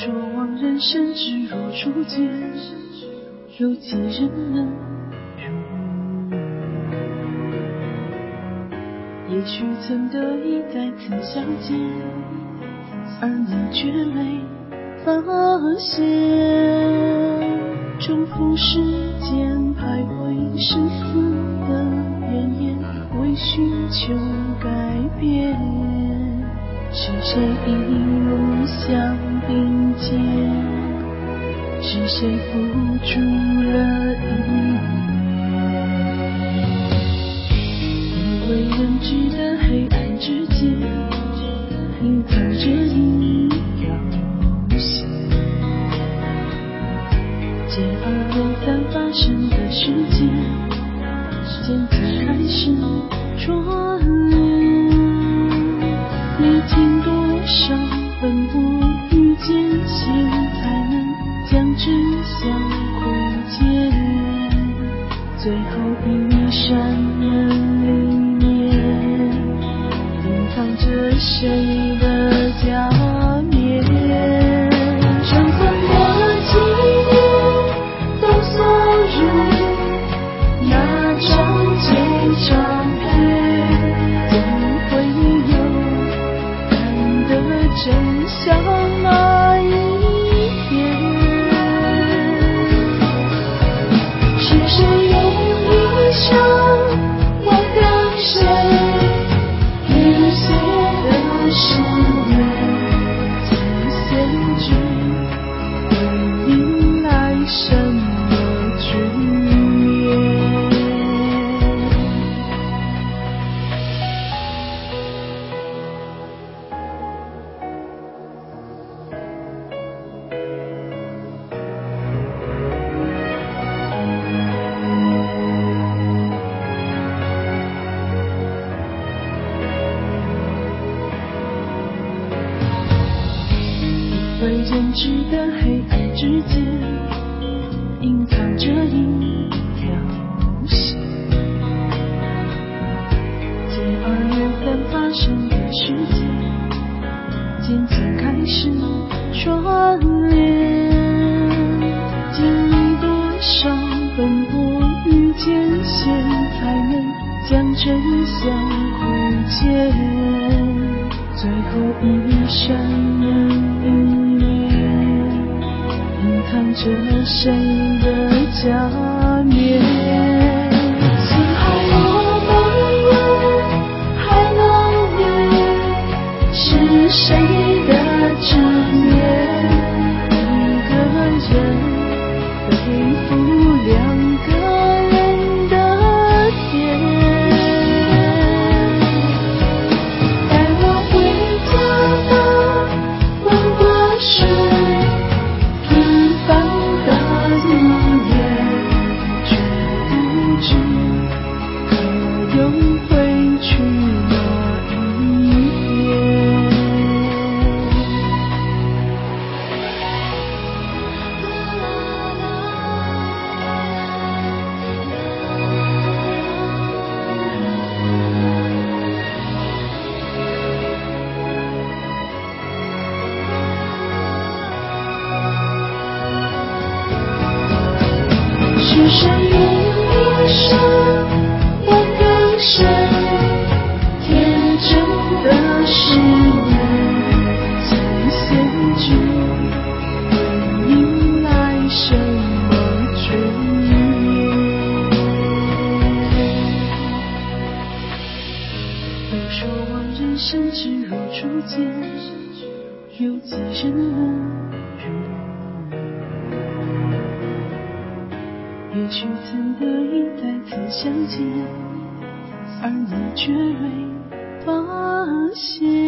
说往人生只如初见，有几人能如？也许曾得意再次相见，而你却没发现。重复时间徘徊生死的原野，为寻求改变。是谁一路相并肩？是谁付出了一念？不为人知的黑暗之间，隐藏着一条线。接二连三发生的事件，渐次开始空间？最后一扇门里面，隐藏着谁的假面？成婚的纪念都锁入那张结照坚持的黑暗之间，隐藏着一条线。接二连三发生的事件，渐渐开始串联。经历多少奔波与艰险，才能将真相窥见？最后一扇门，这声音的假面。是谁用一生忘掉谁？天真的誓言，曾献君，会迎来什么局面？都说我人生只如初见，有几人能也许曾得以再次相见，而你却未发现。